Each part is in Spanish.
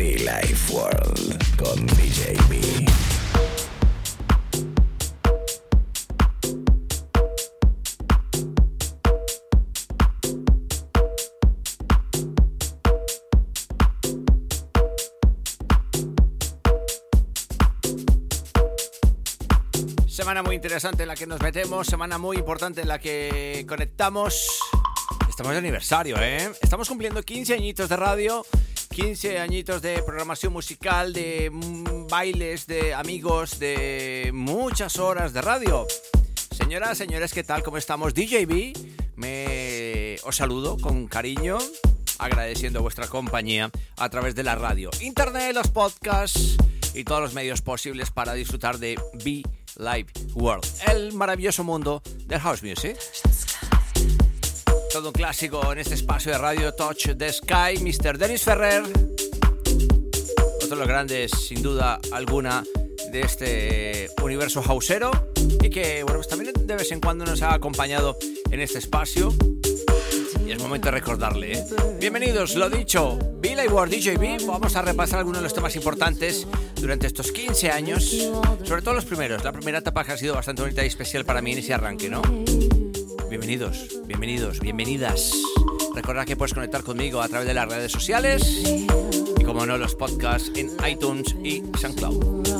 Life World con DJ B. Semana muy interesante en la que nos metemos, semana muy importante en la que conectamos. Estamos de aniversario, ¿eh? Estamos cumpliendo 15 añitos de radio, 15 añitos de programación musical, de mm, bailes, de amigos, de muchas horas de radio. Señoras, señores, ¿qué tal? ¿Cómo estamos? DJB, me os saludo con cariño, agradeciendo vuestra compañía a través de la radio, internet, los podcasts y todos los medios posibles para disfrutar de Be Live World, el maravilloso mundo del house music. Todo un clásico en este espacio de radio Touch the Sky, Mr. Dennis Ferrer. Otro de los grandes, sin duda alguna, de este universo hausero. Y que, bueno, pues también de vez en cuando nos ha acompañado en este espacio. Y es momento de recordarle, ¿eh? Bienvenidos, lo dicho, Bill World DJB. Vamos a repasar algunos de los temas importantes durante estos 15 años. Sobre todo los primeros. La primera etapa que ha sido bastante bonita y especial para mí en ese arranque, ¿no? Bienvenidos, bienvenidos, bienvenidas. Recordad que puedes conectar conmigo a través de las redes sociales y, como no, los podcasts en iTunes y SoundCloud.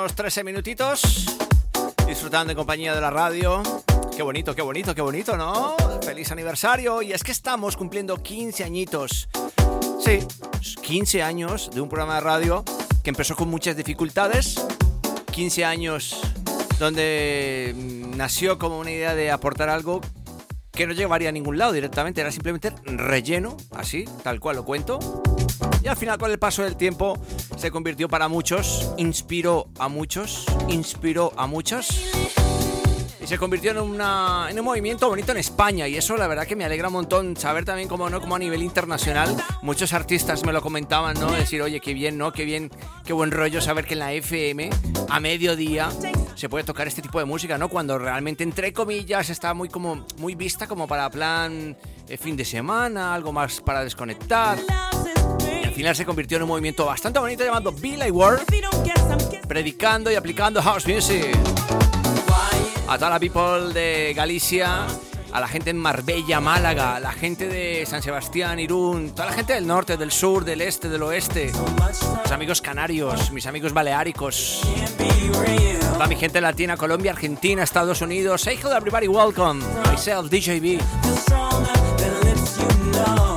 Unos 13 minutitos disfrutando en compañía de la radio. Qué bonito, qué bonito, qué bonito, ¿no? Feliz aniversario. Y es que estamos cumpliendo 15 añitos. Sí, 15 años de un programa de radio que empezó con muchas dificultades. 15 años donde nació como una idea de aportar algo que no llevaría a ningún lado directamente, era simplemente relleno, así, tal cual lo cuento. Y al final, con el paso del tiempo, se convirtió para muchos, inspiró a muchos, inspiró a muchos. Y se convirtió en, una, en un movimiento bonito en España. Y eso la verdad que me alegra un montón saber también cómo no, como a nivel internacional, muchos artistas me lo comentaban, ¿no? Decir, oye, qué bien, ¿no? Qué bien, qué buen rollo saber que en la FM, a mediodía, se puede tocar este tipo de música, ¿no? Cuando realmente, entre comillas, está muy como muy vista como para plan eh, fin de semana, algo más para desconectar. Final se convirtió en un movimiento bastante bonito llamado Be Like World, predicando y aplicando house music. A toda la people de Galicia, a la gente en Marbella, Málaga, a la gente de San Sebastián, Irún, toda la gente del norte, del sur, del este, del oeste, mis amigos canarios, mis amigos baleáricos, toda mi gente latina, Colombia, Argentina, Estados Unidos. Say hello everybody, welcome. Myself, DJB.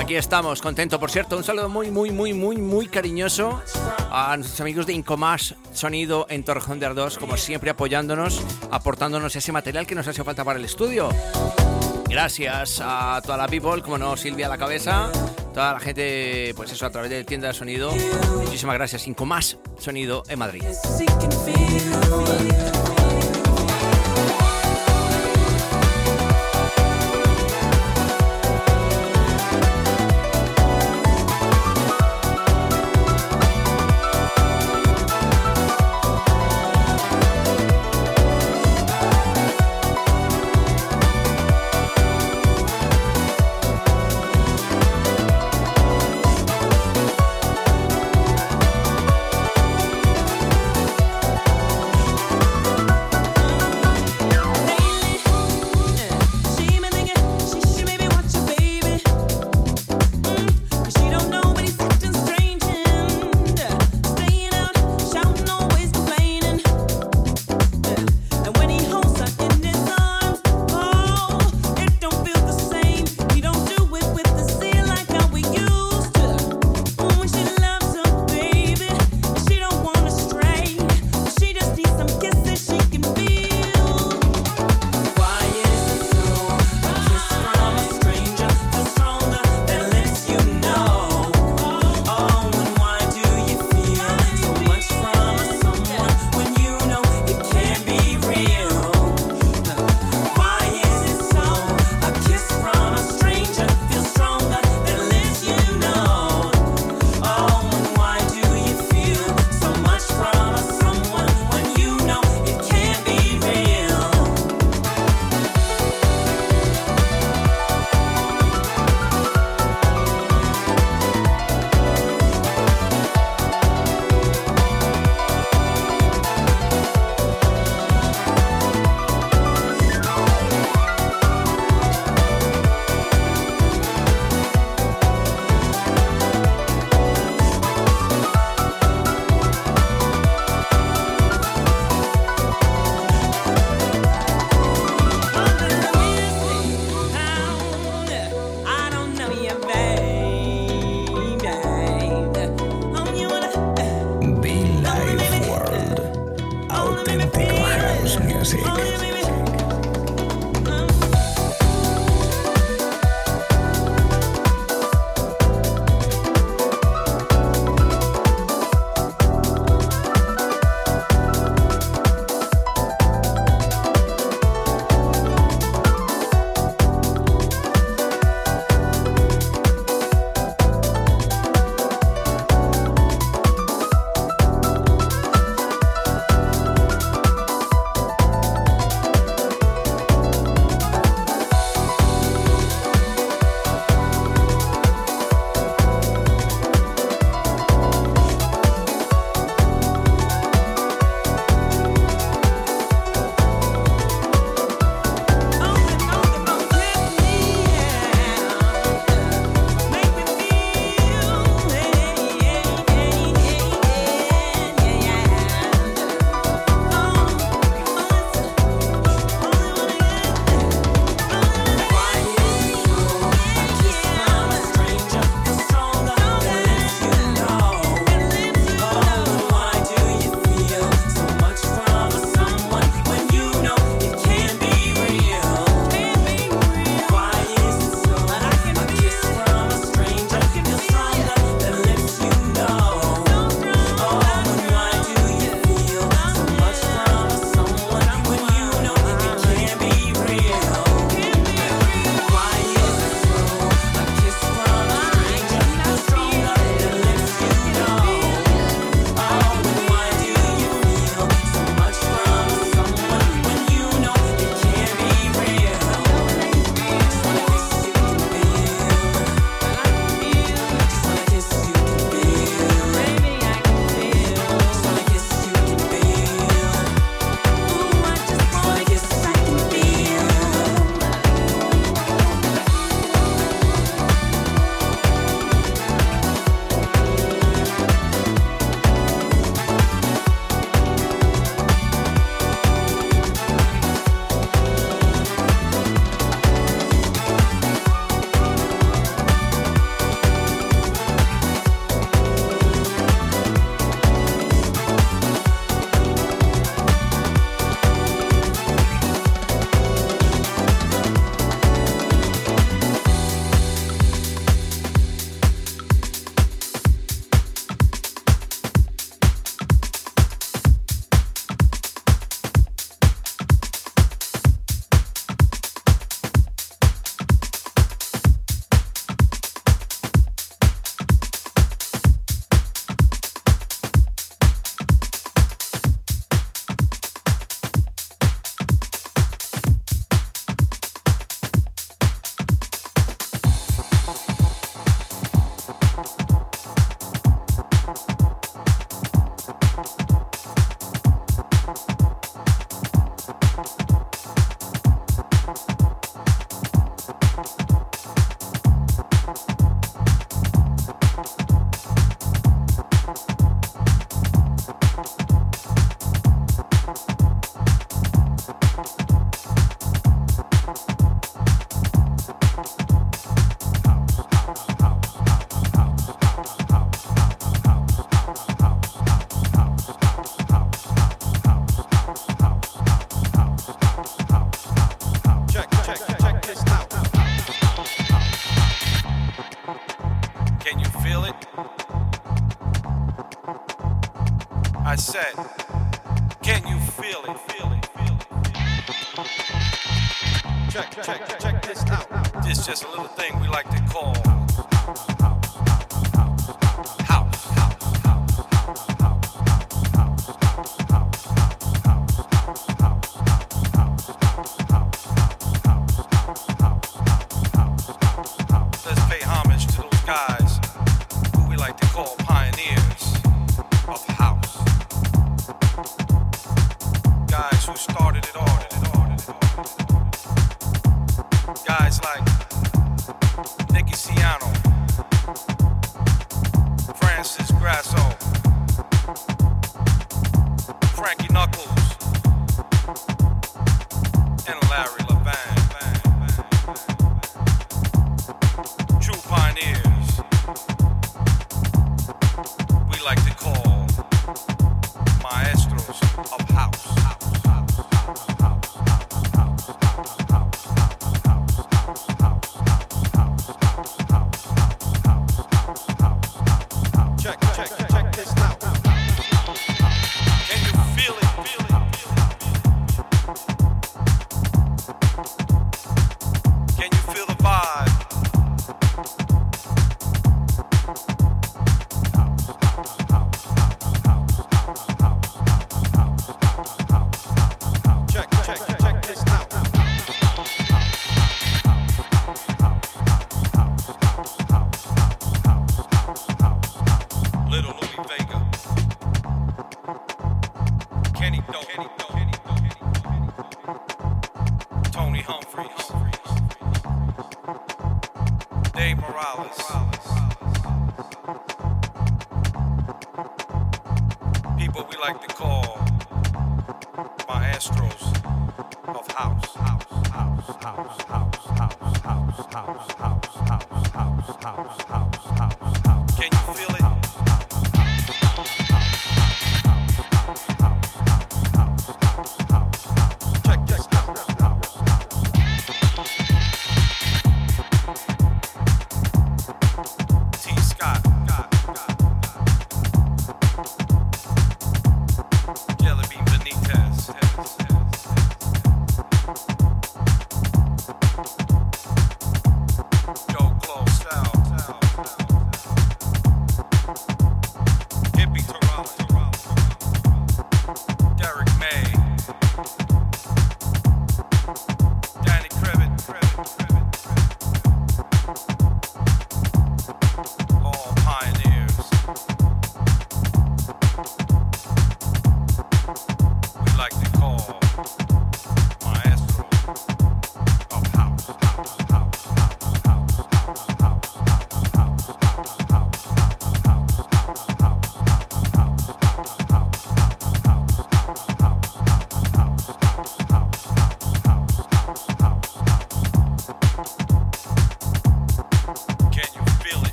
Aquí estamos, contento. Por cierto, un saludo muy, muy, muy, muy, muy cariñoso a nuestros amigos de Incomas Sonido en Torrejón de Ardós, como siempre apoyándonos, aportándonos ese material que nos hace falta para el estudio. Gracias a toda la people, como no, Silvia a la cabeza, toda la gente, pues eso, a través de tienda de sonido. Muchísimas gracias, Incomás Sonido en Madrid.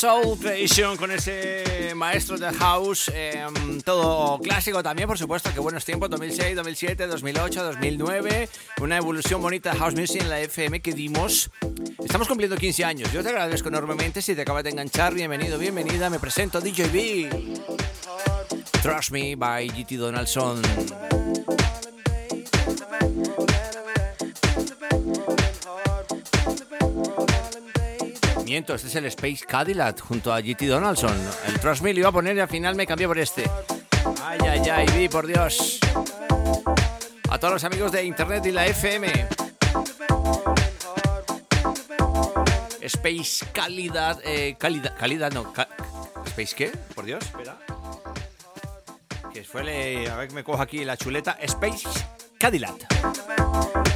Soul Creation con ese maestro de house. em, todo clásico también, por supuesto. Que buenos tiempos: 2006, 2007, 2008, 2009. Una evolución bonita de house music en la FM que dimos. Estamos cumpliendo 15 años. Yo te agradezco enormemente. Si te acabas de enganchar, bienvenido, bienvenida. Me presento DJB. Trust Me by GT Donaldson. Miento, este es el Space Cadillac junto a GT Donaldson. El Trust Me lo iba a poner y al final me cambié por este. Ay, ay, ay, vi, por Dios. A todos los amigos de Internet y la FM. Space Calidad. Eh, calidad, calidad, no. ¿Space qué? Por Dios, espera. Que fue, le- a ver que me cojo aquí la chuleta. Space Cadillac.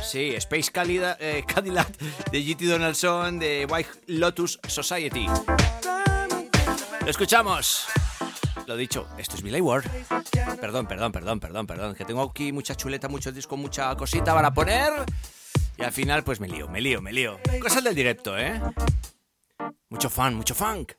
Sí, Space Cadillac, eh, Cadillac de GT Donaldson de White Lotus Society. Lo escuchamos. Lo dicho, esto es Billy Ward. Perdón, perdón, perdón, perdón, perdón. Que tengo aquí mucha chuleta, muchos discos, mucha cosita para poner. Y al final, pues me lío, me lío, me lío. Cosas del directo, ¿eh? Mucho fan, mucho funk.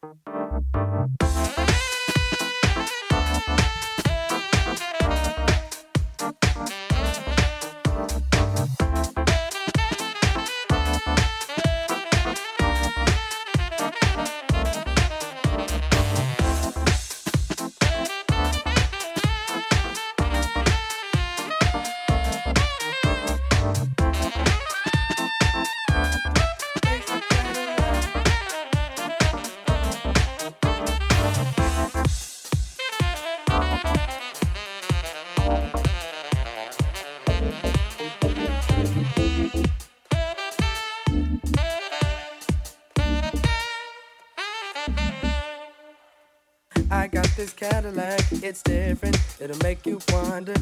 It'll make you wonder.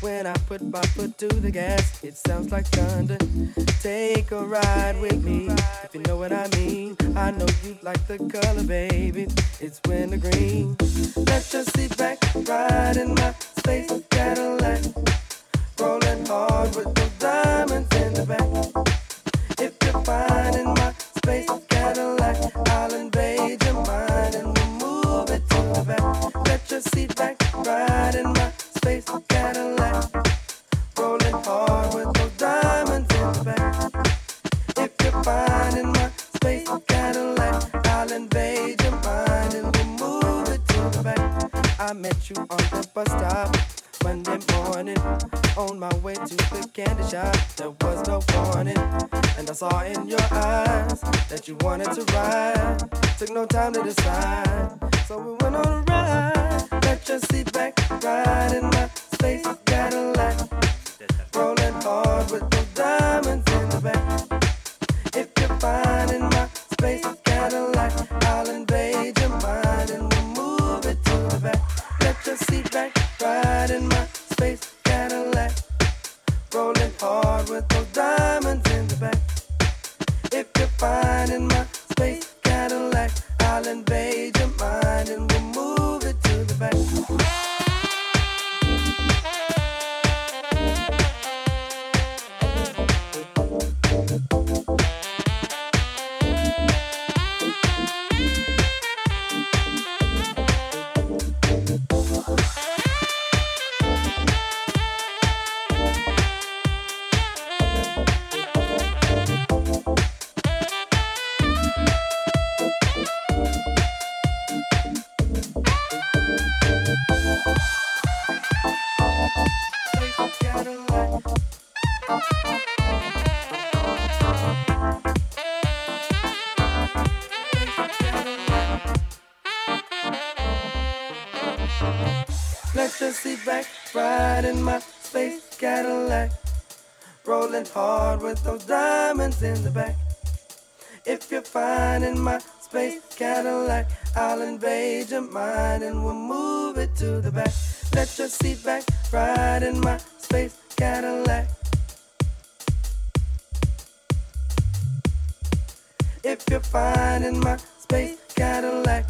When I put my foot to the gas, it sounds like thunder. Take a ride with me, if you know what I mean. I know you like the color, baby. It's winter green. Let's just sit back, ride in my space Cadillac. Rolling hard with those diamonds in the back. If you're fine in my space you on the bus stop Monday morning on my way to the candy shop. There was no warning, and I saw in your eyes that you wanted to ride. Took no time to decide, so we went on a ride. Let your seat back, ride in my space Cadillac. Rolling space Cadillac, I'll invade your mind and we'll move it to the back. Let your seat back, ride in my space Cadillac. If you're fine in my space Cadillac.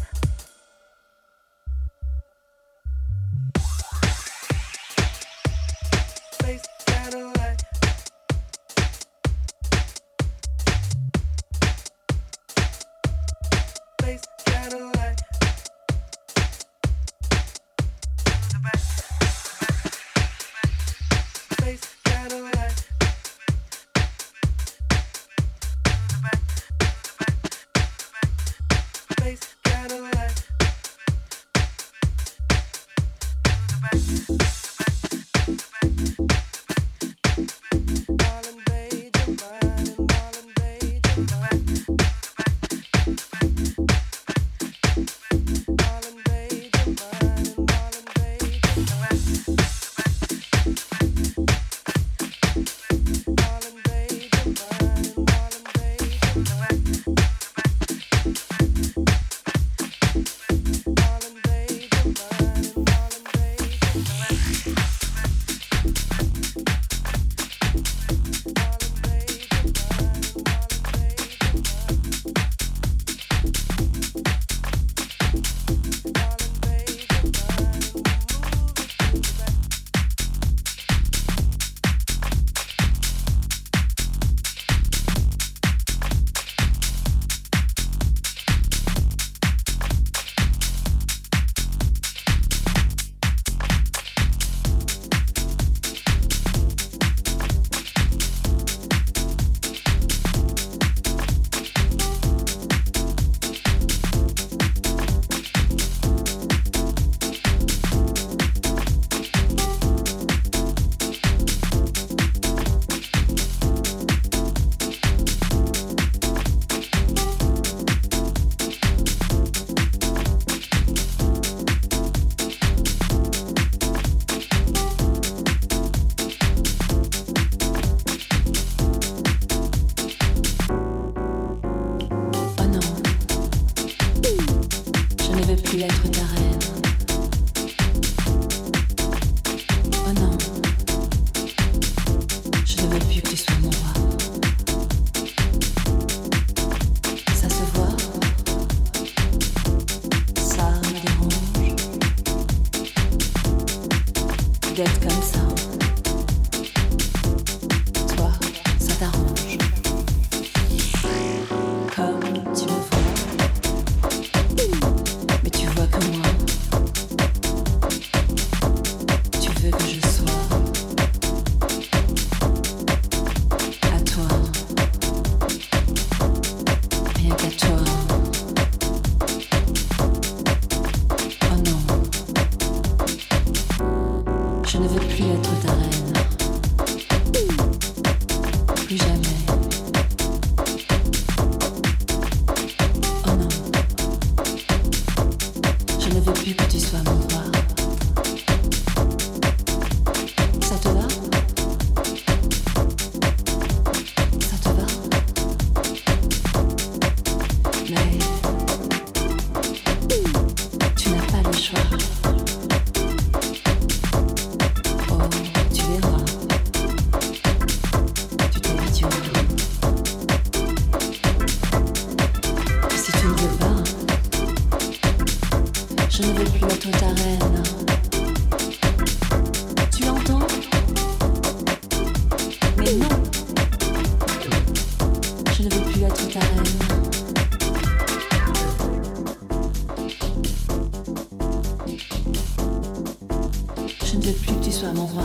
Plus que tu sois mon roi.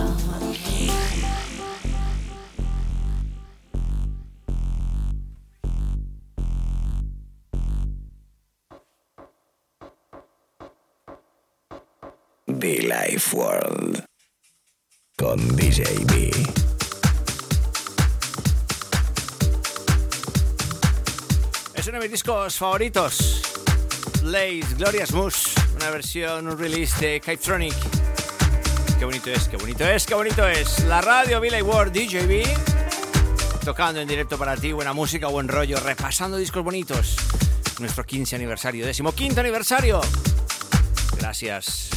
The Life World con DJ B. Es uno de mis discos favoritos. Blaze, Glorious Moose, una versión, un release de Kyptronic. Qué bonito es, qué bonito es, qué bonito es. La radio Billy Ward DJB. Tocando en directo para ti, buena música, buen rollo, repasando discos bonitos. Nuestro 15 aniversario, décimo quinto aniversario. Gracias.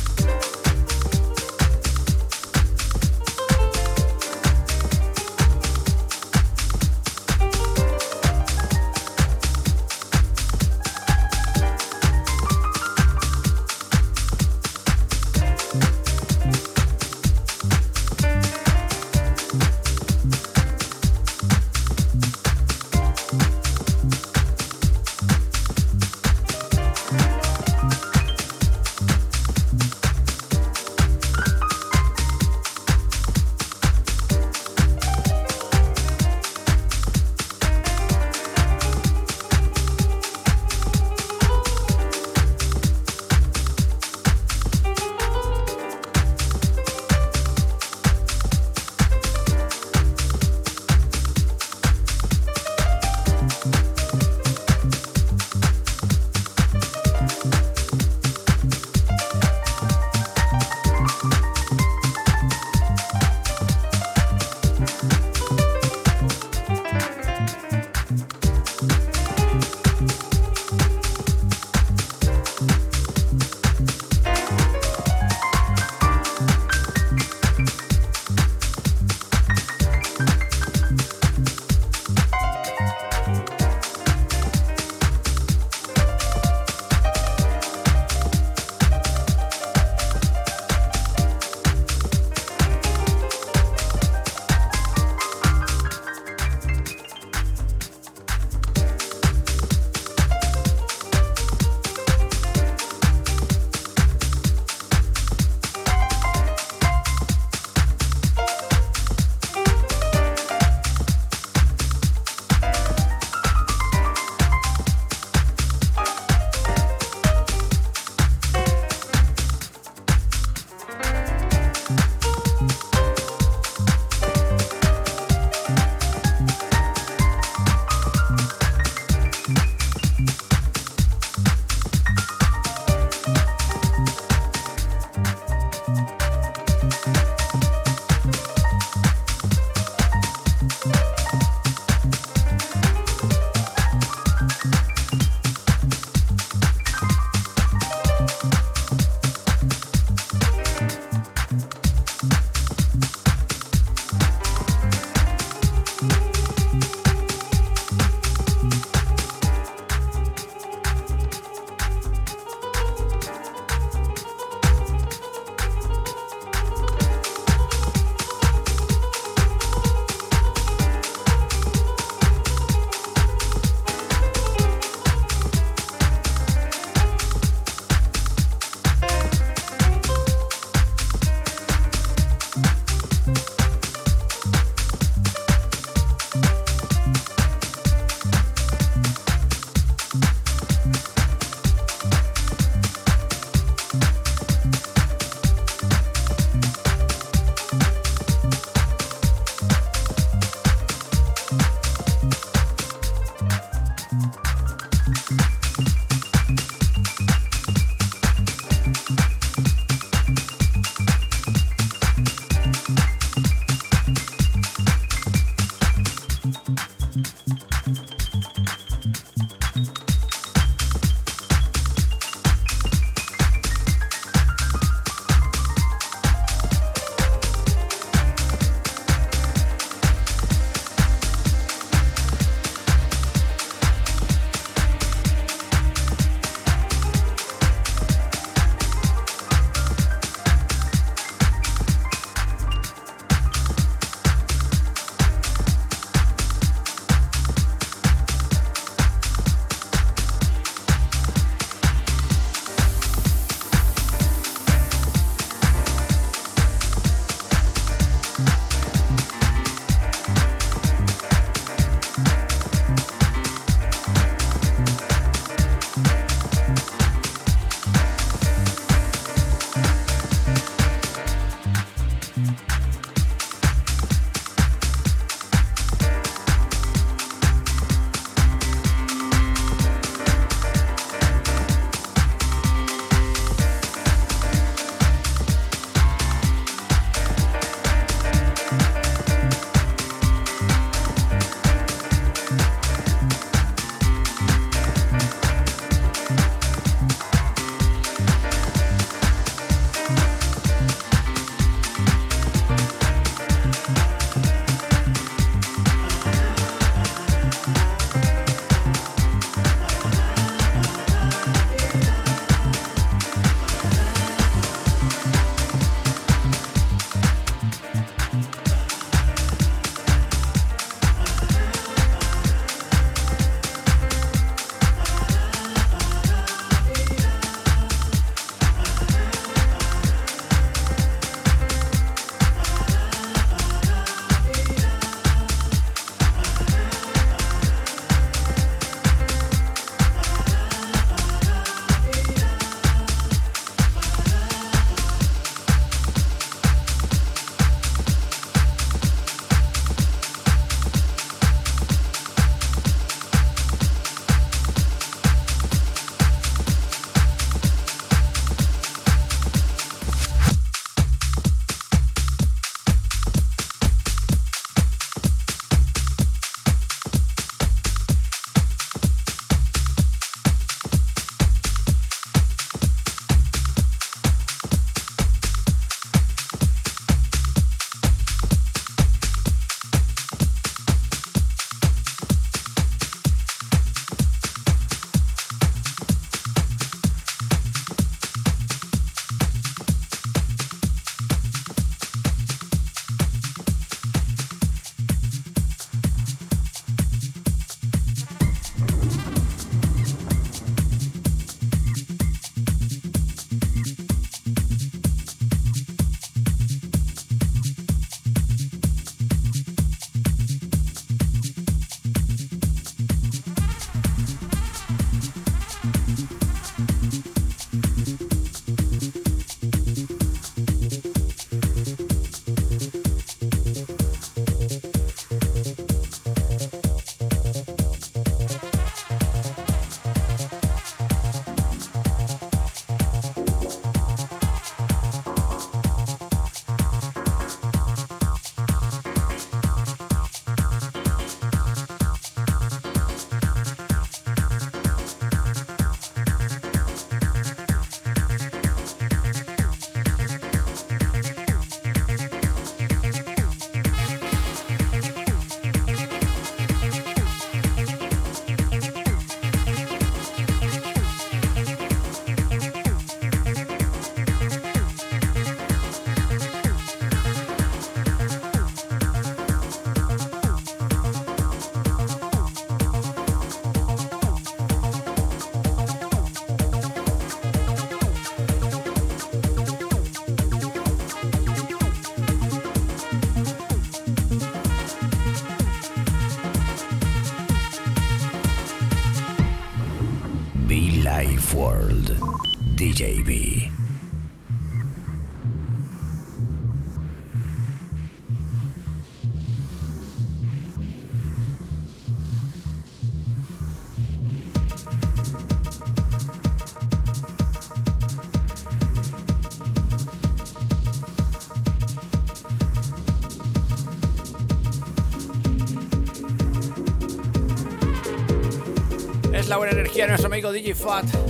Es la buena energía de nuestro amigo DJ Fat.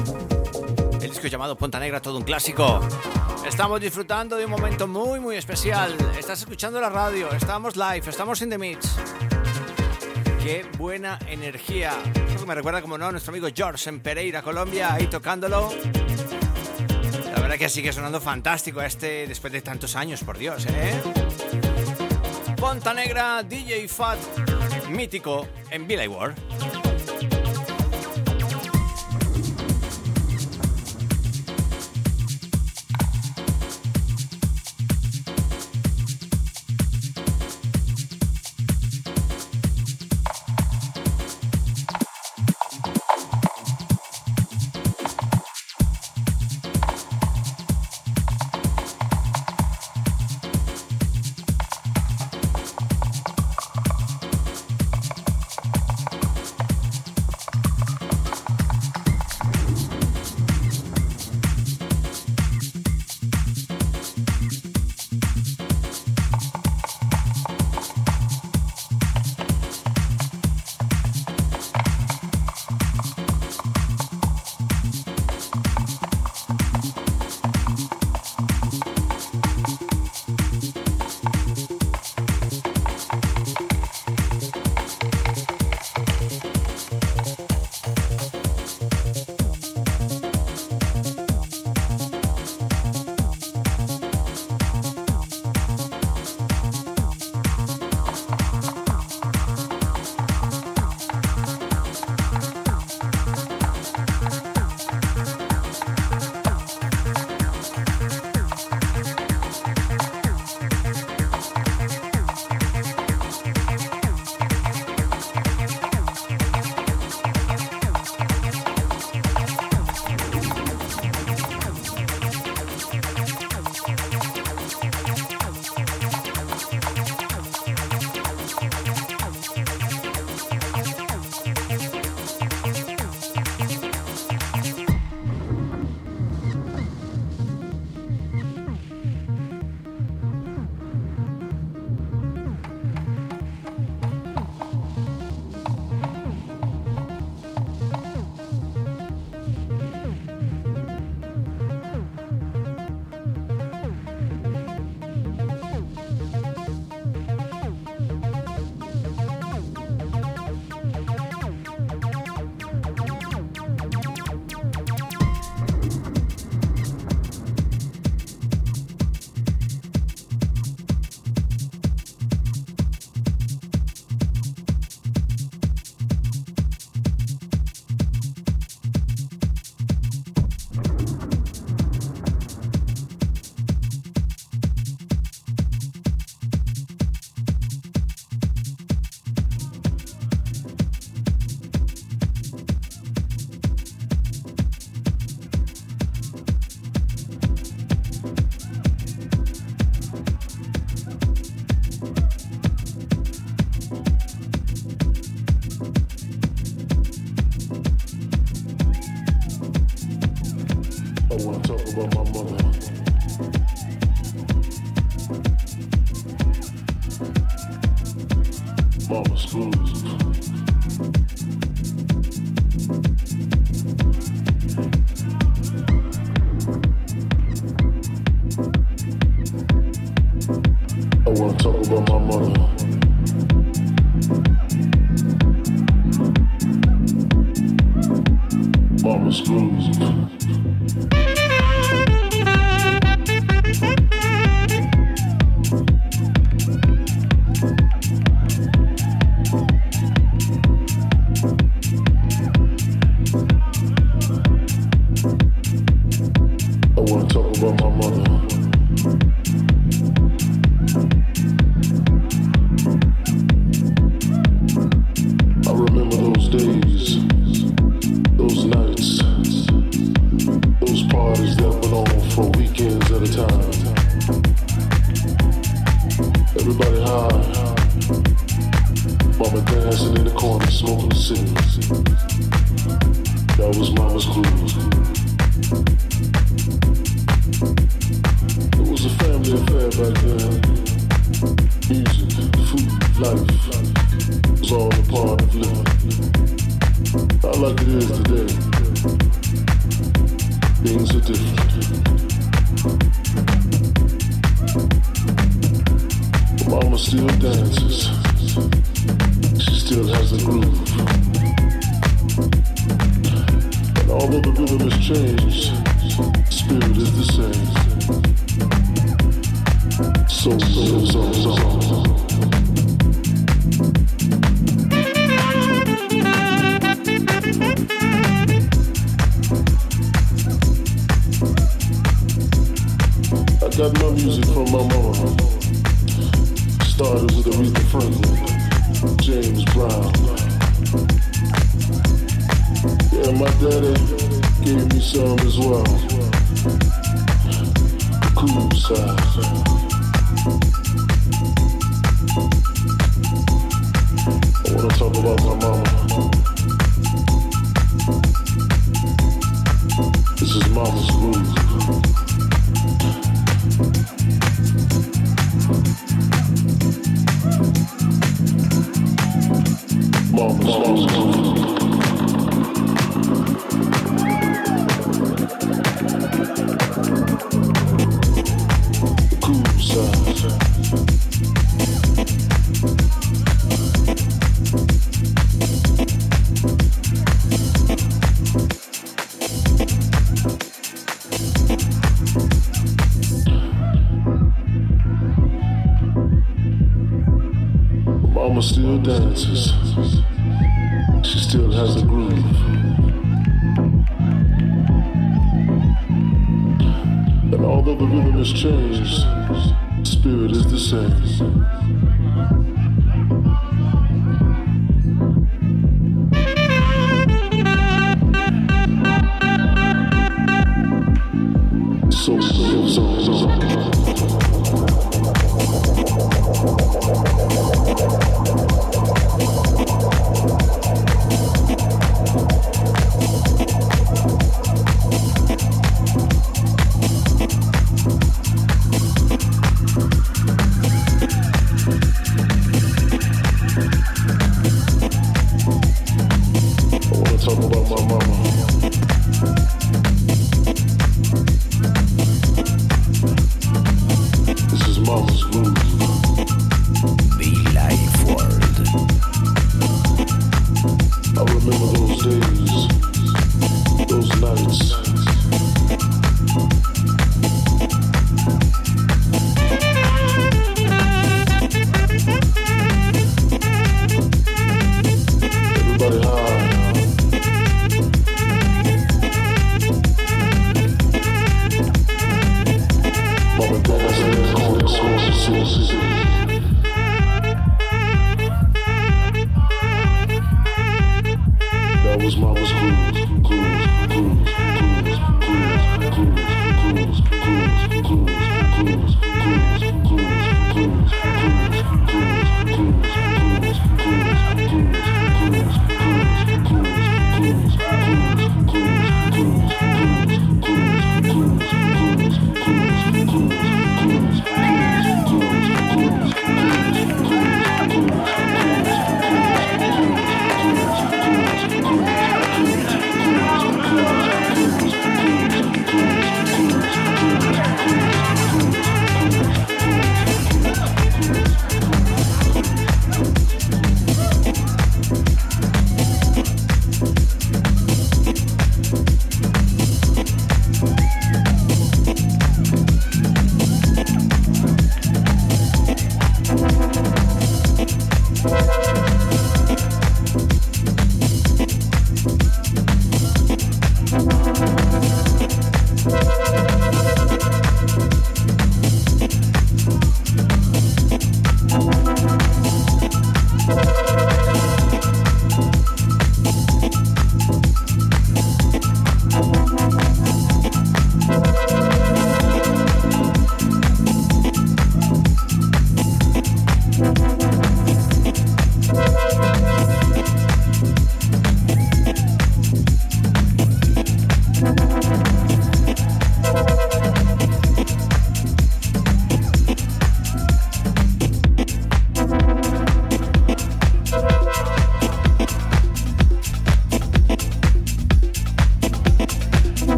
Disco llamado Ponta Negra, todo un clásico. Estamos disfrutando de un momento muy, muy especial. Estás escuchando la radio, estamos live, estamos in the mix. Qué buena energía. Me recuerda, como no, a nuestro amigo George en Pereira, Colombia, ahí tocándolo. La verdad que sigue sonando fantástico este después de tantos años, por Dios, ¿eh? Ponta Negra, DJ Fat, mítico en Billy Ward. Thank you.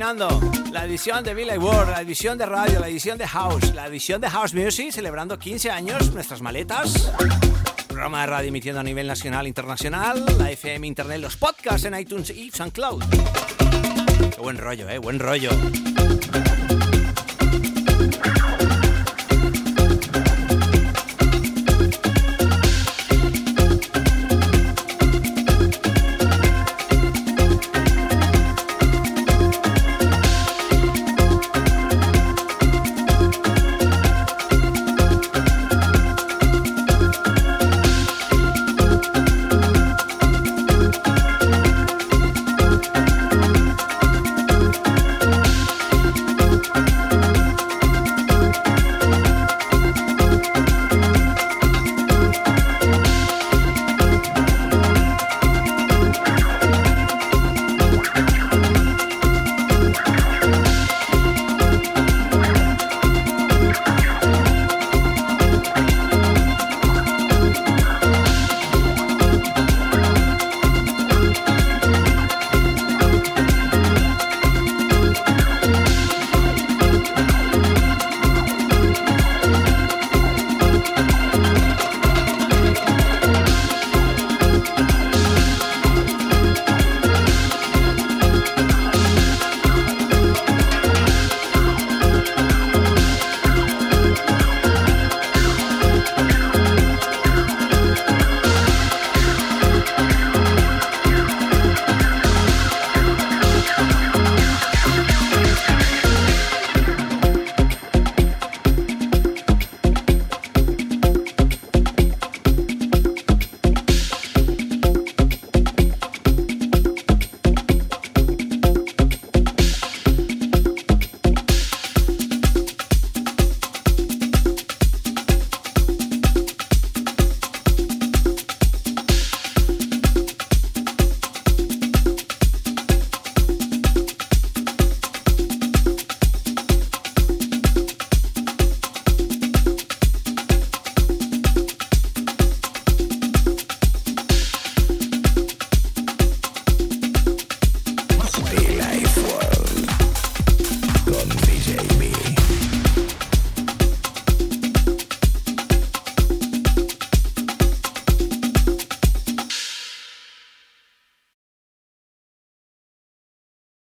La edición de Billy World, la edición de radio, la edición de House, la edición de House Music, celebrando 15 años, nuestras maletas. Programa de radio emitiendo a nivel nacional e internacional, la FM, internet, los podcasts en iTunes y SoundCloud. Qué buen rollo, eh, buen rollo.